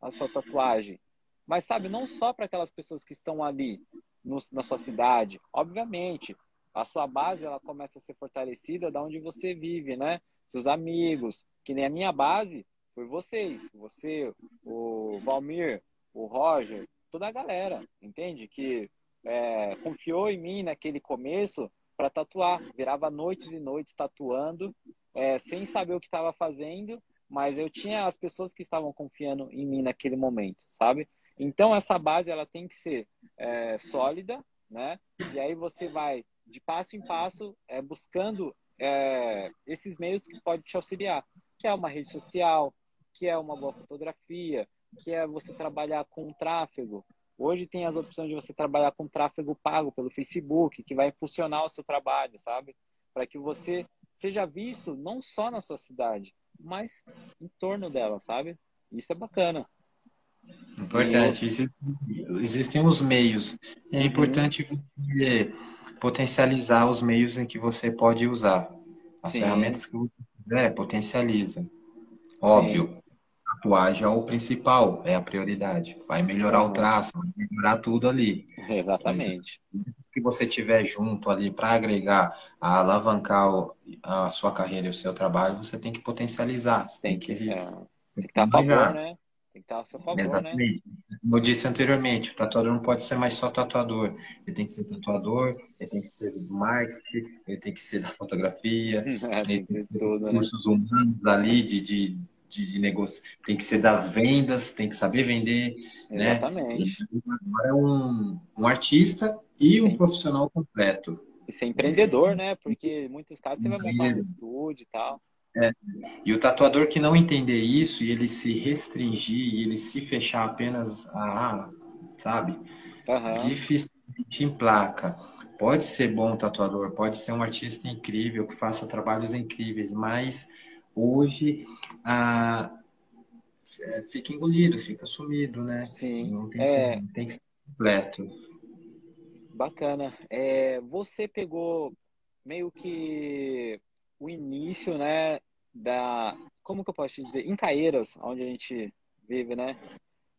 a sua tatuagem, mas sabe, não só para aquelas pessoas que estão ali, no, na sua cidade? Obviamente, a sua base ela começa a ser fortalecida da onde você vive, né? Seus amigos, que nem a minha base foi vocês, você, o Valmir, o Roger, toda a galera, entende? Que é, confiou em mim naquele começo para tatuar. Virava noites e noites tatuando, é, sem saber o que estava fazendo, mas eu tinha as pessoas que estavam confiando em mim naquele momento, sabe? Então essa base ela tem que ser é, sólida, né? E aí você vai de passo em passo é, buscando é, esses meios que podem te auxiliar, que é uma rede social, que é uma boa fotografia, que é você trabalhar com tráfego. Hoje tem as opções de você trabalhar com tráfego pago pelo Facebook, que vai impulsionar o seu trabalho, sabe? Para que você seja visto não só na sua cidade, mas em torno dela, sabe? Isso é bacana. Importante. Existem os meios. É uhum. importante você potencializar os meios em que você pode usar. As Sim. ferramentas que você quiser, potencializa. Óbvio. Sim. Tatuagem é o principal, é a prioridade. Vai melhorar o traço, vai melhorar tudo ali. Exatamente. Mas, que você tiver junto ali para agregar, a alavancar a sua carreira e o seu trabalho, você tem que potencializar. Você tem, tem que, é, tem que estar a favor, né? Tem que estar a seu favor, né? Exatamente. né? Como eu disse anteriormente, o tatuador não pode ser mais só tatuador. Ele tem que ser tatuador, ele tem que ser do marketing, ele tem que ser da fotografia, [LAUGHS] ele tem que ser tudo, né? cursos né? humanos ali de, de, de, negócio. Tem que ser das vendas, tem que saber vender. Né? Exatamente. Né? Agora é um, um artista e Sim. um profissional completo. E ser empreendedor, né? Porque em muitos casos você vai montar um estúdio e tal. É. E o tatuador que não entender isso e ele se restringir e ele se fechar apenas a, sabe? Uhum. Dificilmente emplaca. Pode ser bom tatuador, pode ser um artista incrível que faça trabalhos incríveis, mas hoje a, é, fica engolido, fica sumido, né? Sim. Não tem, é... tem que ser completo. Bacana. É, você pegou meio que o início, né, da, como que eu posso te dizer, em Caeiras, onde a gente vive, né,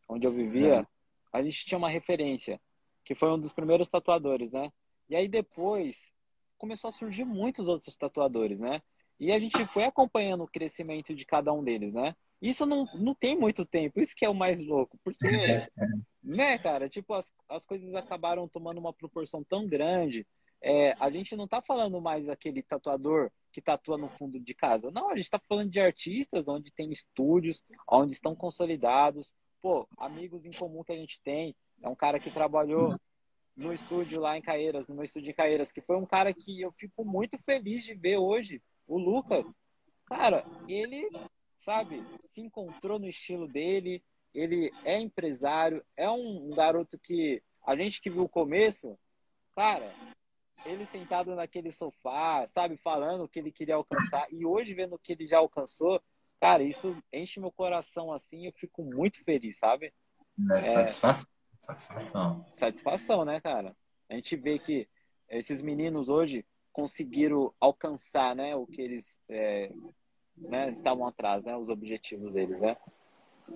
onde eu vivia, é. a gente tinha uma referência, que foi um dos primeiros tatuadores, né, e aí depois começou a surgir muitos outros tatuadores, né, e a gente foi acompanhando o crescimento de cada um deles, né, isso não, não tem muito tempo, isso que é o mais louco, porque, [LAUGHS] né, cara, tipo, as, as coisas acabaram tomando uma proporção tão grande, é, a gente não está falando mais daquele tatuador que tatua no fundo de casa. Não, a gente está falando de artistas onde tem estúdios, onde estão consolidados. Pô, amigos em comum que a gente tem. É um cara que trabalhou no estúdio lá em Caeiras, no meu estúdio de Caeiras, que foi um cara que eu fico muito feliz de ver hoje. O Lucas, cara, ele, sabe, se encontrou no estilo dele, ele é empresário, é um garoto que a gente que viu o começo, cara, ele sentado naquele sofá, sabe, falando o que ele queria alcançar, e hoje vendo o que ele já alcançou, cara, isso enche meu coração assim, eu fico muito feliz, sabe? É, satisfação. Satisfação. Satisfação, né, cara? A gente vê que esses meninos hoje conseguiram alcançar, né, o que eles é, né, estavam atrás, né, os objetivos deles, né?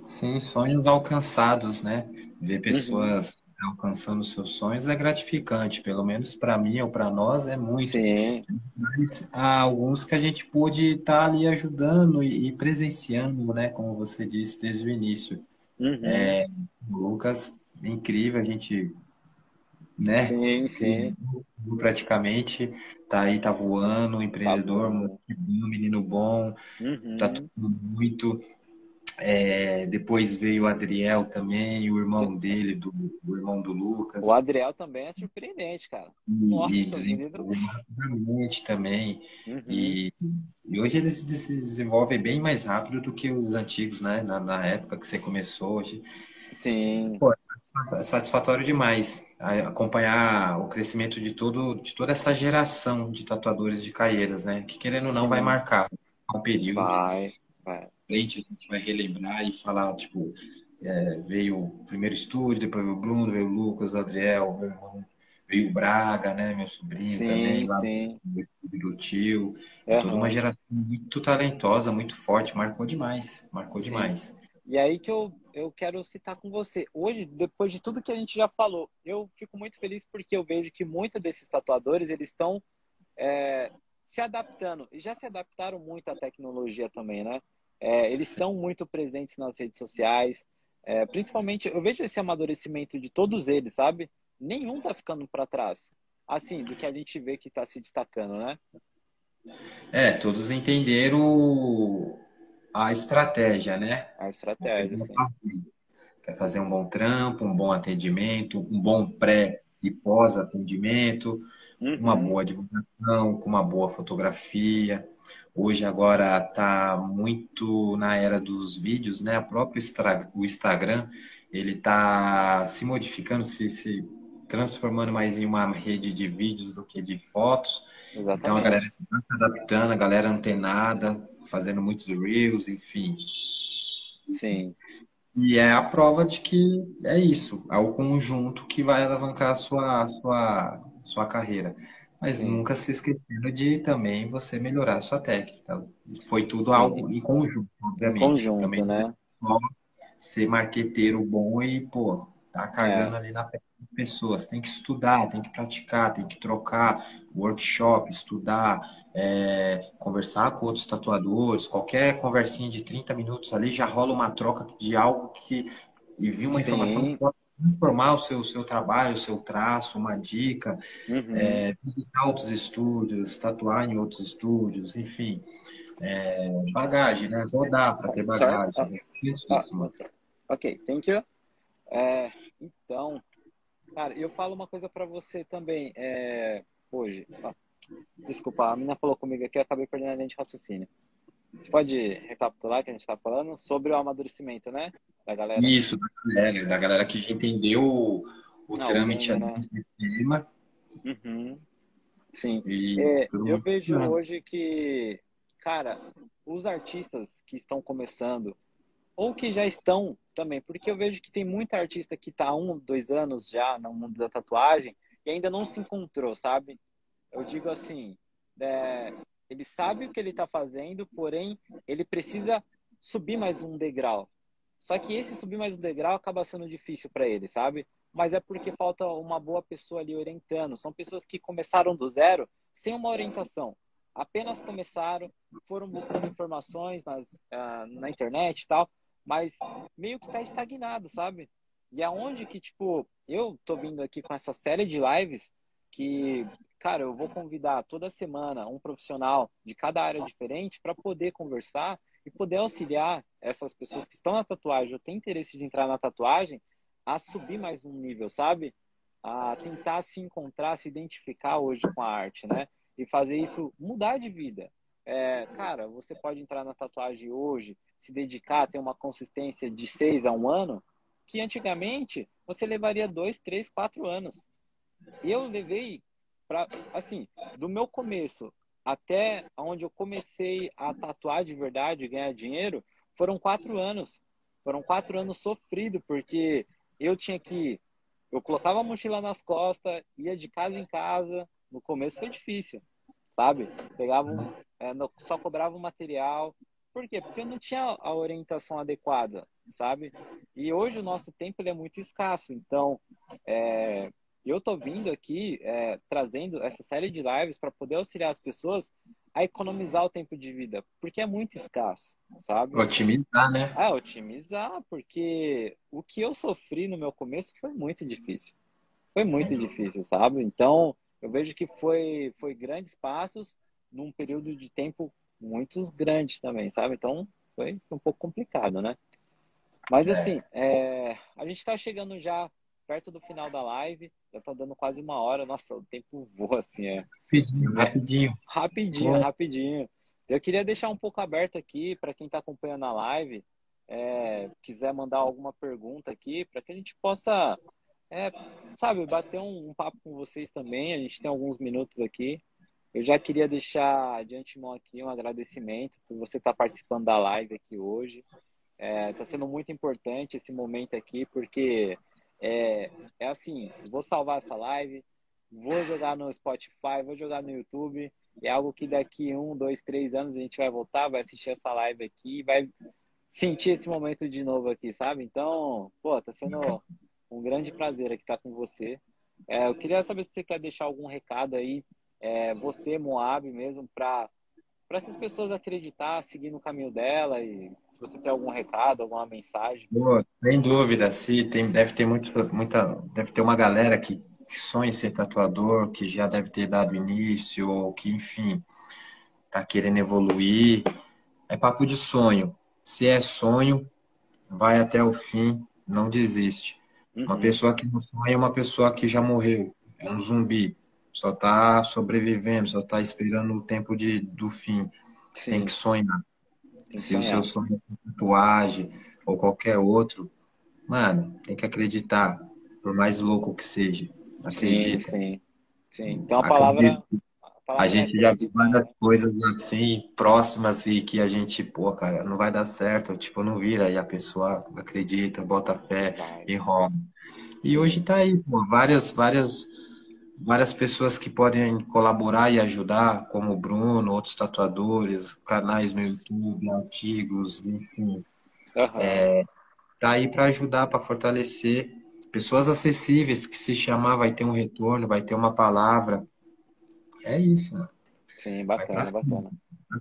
Sim, sonhos alcançados, né? Ver uhum. pessoas uhum alcançando seus sonhos é gratificante, pelo menos para mim ou para nós é muito. Sim. Mas há alguns que a gente pôde estar tá ali ajudando e, e, presenciando, né, como você disse desde o início. Uhum. É, Lucas, incrível, a gente, né? Sim, sim. Praticamente tá aí, tá voando, um empreendedor, tá um menino bom, uhum. tá tudo muito é, depois veio o Adriel também, o irmão dele, do, o irmão do Lucas. O Adriel também é surpreendente, cara. Nossa, e rapidamente também. Uhum. E, e, hoje ele se desenvolve bem mais rápido do que os antigos, né? Na, na época que você começou hoje. Sim. Pô, é satisfatório demais acompanhar o crescimento de, todo, de toda essa geração de tatuadores de Caieiras, né? Que querendo ou não Sim. vai marcar um período. Vai, vai frente, a gente vai relembrar e falar, tipo, é, veio o primeiro estúdio, depois veio o Bruno, veio o Lucas, o Adriel, irmão, veio o Braga, né, meu sobrinho sim, também, lá sim. do tio. Uhum. É toda uma geração muito talentosa, muito forte, marcou demais, marcou sim. demais. E aí que eu, eu quero citar com você. Hoje, depois de tudo que a gente já falou, eu fico muito feliz porque eu vejo que muitos desses tatuadores, eles estão é, se adaptando. E já se adaptaram muito à tecnologia também, né? É, eles estão muito presentes nas redes sociais. É, principalmente, eu vejo esse amadurecimento de todos eles, sabe? Nenhum tá ficando para trás. Assim, do que a gente vê que tá se destacando, né? É, todos entenderam a estratégia, né? A estratégia, sim. Quer fazer um bom trampo, um bom atendimento, um bom pré e pós-atendimento, uhum. uma boa divulgação, com uma boa fotografia. Hoje agora está muito na era dos vídeos, né? O próprio o Instagram ele está se modificando, se, se transformando mais em uma rede de vídeos do que de fotos. Exatamente. Então a galera está se adaptando, a galera antenada, fazendo muitos reels, enfim. Sim. E é a prova de que é isso, é o conjunto que vai alavancar a sua, a sua, sua carreira. Mas Sim. nunca se esquecendo de também você melhorar a sua técnica. Foi tudo Sim. algo em conjunto, obviamente. Em conjunto, também né? Ser marqueteiro bom e, pô, tá cagando é. ali na pessoas. Tem que estudar, tem que praticar, tem que trocar workshop, estudar, é, conversar com outros tatuadores. Qualquer conversinha de 30 minutos ali já rola uma troca de algo que e vi uma Sim. informação que pode transformar o seu, seu trabalho, o seu traço, uma dica, uhum. é, visitar outros estúdios, tatuar em outros estúdios, enfim. É, bagagem, né? Rodar para ter bagagem. Ah, ah, ok, thank you. É, então, cara, eu falo uma coisa para você também. É, hoje, ó, desculpa, a menina falou comigo aqui, eu acabei perdendo a linha de raciocínio. Você pode recapitular que a gente está falando sobre o amadurecimento, né? Da galera. Isso, da galera, da galera que já entendeu o, o Não, trâmite né? do sistema. Uhum. Sim. E, é, eu vejo hoje que, cara, os artistas que estão começando, ou que já estão também, porque eu vejo que tem muita artista que está há um, dois anos já no mundo da tatuagem e ainda não se encontrou, sabe? Eu digo assim, é, ele sabe o que ele está fazendo, porém ele precisa subir mais um degrau. Só que esse subir mais um degrau acaba sendo difícil para ele, sabe? Mas é porque falta uma boa pessoa ali orientando. São pessoas que começaram do zero sem uma orientação. Apenas começaram, foram buscando informações nas, uh, na internet e tal, mas meio que tá estagnado, sabe? E aonde que, tipo, eu tô vindo aqui com essa série de lives que, cara, eu vou convidar toda semana um profissional de cada área diferente para poder conversar e poder auxiliar essas pessoas que estão na tatuagem ou têm interesse de entrar na tatuagem a subir mais um nível, sabe? A tentar se encontrar, se identificar hoje com a arte, né? E fazer isso mudar de vida. É, cara, você pode entrar na tatuagem hoje, se dedicar, ter uma consistência de seis a um ano, que antigamente você levaria dois, três, quatro anos. Eu levei para, assim, do meu começo até onde eu comecei a tatuar de verdade, ganhar dinheiro, foram quatro anos. Foram quatro anos sofridos, porque eu tinha que. Eu colocava a mochila nas costas, ia de casa em casa. No começo foi difícil, sabe? Pegava um, é, só cobrava o material, por quê? Porque eu não tinha a orientação adequada, sabe? E hoje o nosso tempo é muito escasso. Então, é, eu estou vindo aqui é, trazendo essa série de lives para poder auxiliar as pessoas a economizar o tempo de vida, porque é muito escasso, sabe? Otimizar, né? É, otimizar, porque o que eu sofri no meu começo foi muito difícil. Foi muito Sim. difícil, sabe? Então, eu vejo que foi, foi grandes passos num período de tempo muitos grandes também, sabe? Então foi um pouco complicado, né? Mas é. assim, é, a gente está chegando já perto do final da live, já tá dando quase uma hora, nossa, o tempo voa assim, é. Rapidinho, rapidinho. Rapidinho, rapidinho. Eu queria deixar um pouco aberto aqui para quem está acompanhando a live, é, quiser mandar alguma pergunta aqui, para que a gente possa, é, sabe, bater um, um papo com vocês também. A gente tem alguns minutos aqui. Eu já queria deixar de antemão aqui um agradecimento por você estar participando da live aqui hoje. Está é, tá sendo muito importante esse momento aqui, porque é, é assim, vou salvar essa live, vou jogar no Spotify, vou jogar no YouTube. É algo que daqui um, dois, três anos a gente vai voltar, vai assistir essa live aqui vai sentir esse momento de novo aqui, sabe? Então, pô, tá sendo um grande prazer aqui estar com você. É, eu queria saber se você quer deixar algum recado aí, é, você, Moab, mesmo, para para essas pessoas acreditar, seguir no caminho dela e se você tem algum recado, alguma mensagem. Pô, sem dúvida, se tem, deve ter muito, muita, deve ter uma galera que sonha em ser tatuador, que já deve ter dado início ou que, enfim, tá querendo evoluir. É papo de sonho. Se é sonho, vai até o fim, não desiste. Uhum. Uma pessoa que não sonha é uma pessoa que já morreu, é um zumbi só está sobrevivendo, só está esperando o tempo de, do fim. Sim. Tem que sonhar. Tem Se sonhar. o seu sonho é tatuagem ou qualquer outro, mano, tem que acreditar, por mais louco que seja. Acredita. Sim, sim. sim. Então a palavra, a, gente já viu várias coisas assim, próximas e que a gente, pô, cara, não vai dar certo, tipo, não vira, e a pessoa acredita, bota fé vai. e rola. E hoje tá aí, pô, várias, várias várias pessoas que podem colaborar e ajudar, como o Bruno, outros tatuadores, canais no YouTube, antigos, enfim. Uhum. É, tá aí para ajudar, para fortalecer. Pessoas acessíveis que se chamar vai ter um retorno, vai ter uma palavra. É isso, né? Sim, bacana, bacana.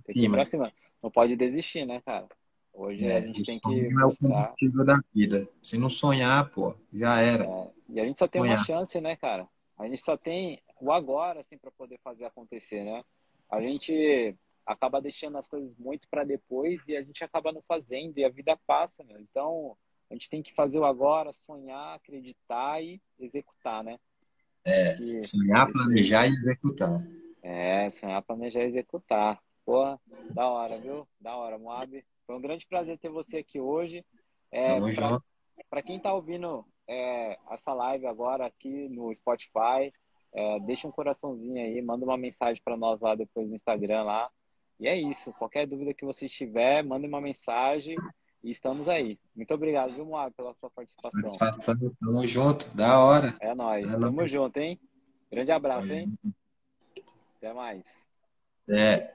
Tem que ir pra cima. Não pode desistir, né, cara? Hoje é, a gente tem que buscar... É o da vida. Se não sonhar, pô, já era. É, e a gente só sonhar. tem uma chance, né, cara? A gente só tem o agora assim para poder fazer acontecer, né? A gente acaba deixando as coisas muito para depois e a gente acaba não fazendo e a vida passa, né? Então, a gente tem que fazer o agora, sonhar, acreditar e executar, né? É, que, sonhar, planejar e executar. É, sonhar, planejar e executar. Pô, da hora, viu? Da hora, Moab. Foi um grande prazer ter você aqui hoje. É, Para quem tá ouvindo é, essa live agora aqui no Spotify. É, deixa um coraçãozinho aí, manda uma mensagem para nós lá depois no Instagram lá. E é isso. Qualquer dúvida que você tiver, manda uma mensagem e estamos aí. Muito obrigado, viu, Moab, pela sua participação. Participação, tamo junto, da hora. É nóis, é tamo junto, hein? Grande abraço, hein? Até mais. É.